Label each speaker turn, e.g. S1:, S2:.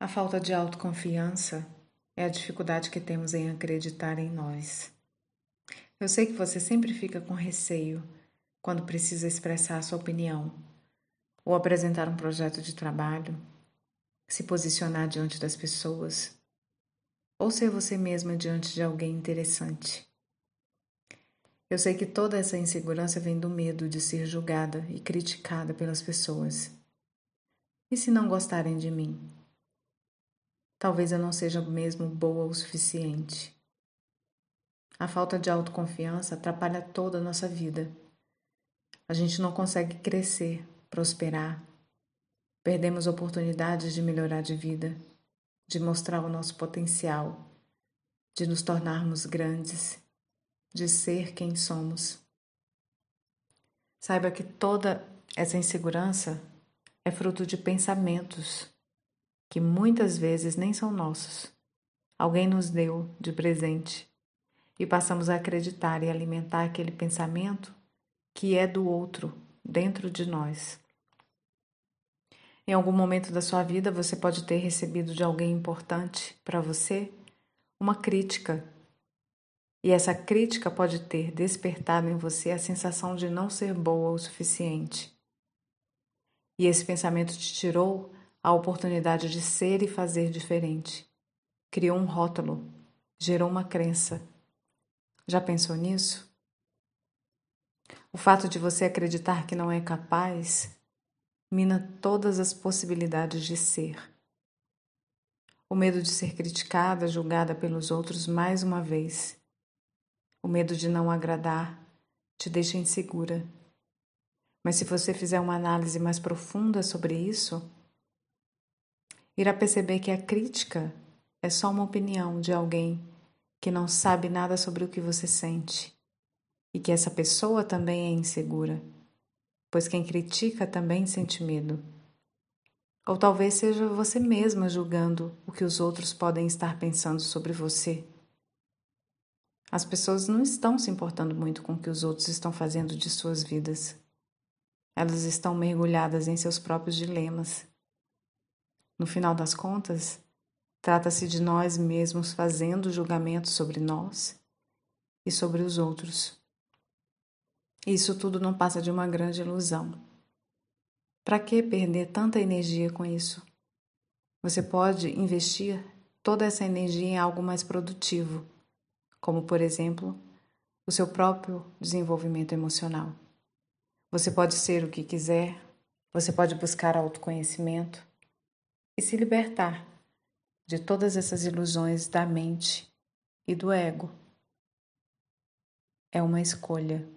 S1: A falta de autoconfiança é a dificuldade que temos em acreditar em nós. Eu sei que você sempre fica com receio quando precisa expressar sua opinião ou apresentar um projeto de trabalho, se posicionar diante das pessoas ou ser você mesma diante de alguém interessante. Eu sei que toda essa insegurança vem do medo de ser julgada e criticada pelas pessoas. E se não gostarem de mim? Talvez eu não seja mesmo boa o suficiente. A falta de autoconfiança atrapalha toda a nossa vida. A gente não consegue crescer, prosperar. Perdemos oportunidades de melhorar de vida, de mostrar o nosso potencial, de nos tornarmos grandes, de ser quem somos. Saiba que toda essa insegurança é fruto de pensamentos que muitas vezes nem são nossos. Alguém nos deu de presente e passamos a acreditar e alimentar aquele pensamento que é do outro dentro de nós. Em algum momento da sua vida você pode ter recebido de alguém importante para você uma crítica. E essa crítica pode ter despertado em você a sensação de não ser boa o suficiente. E esse pensamento te tirou a oportunidade de ser e fazer diferente. Criou um rótulo, gerou uma crença. Já pensou nisso? O fato de você acreditar que não é capaz mina todas as possibilidades de ser. O medo de ser criticada, julgada pelos outros mais uma vez. O medo de não agradar te deixa insegura. Mas se você fizer uma análise mais profunda sobre isso, irá perceber que a crítica é só uma opinião de alguém que não sabe nada sobre o que você sente e que essa pessoa também é insegura, pois quem critica também sente medo. Ou talvez seja você mesma julgando o que os outros podem estar pensando sobre você. As pessoas não estão se importando muito com o que os outros estão fazendo de suas vidas. Elas estão mergulhadas em seus próprios dilemas no final das contas, trata-se de nós mesmos fazendo julgamento sobre nós e sobre os outros. Isso tudo não passa de uma grande ilusão. Para que perder tanta energia com isso? Você pode investir toda essa energia em algo mais produtivo, como, por exemplo, o seu próprio desenvolvimento emocional. Você pode ser o que quiser, você pode buscar autoconhecimento, e se libertar de todas essas ilusões da mente e do ego. É uma escolha.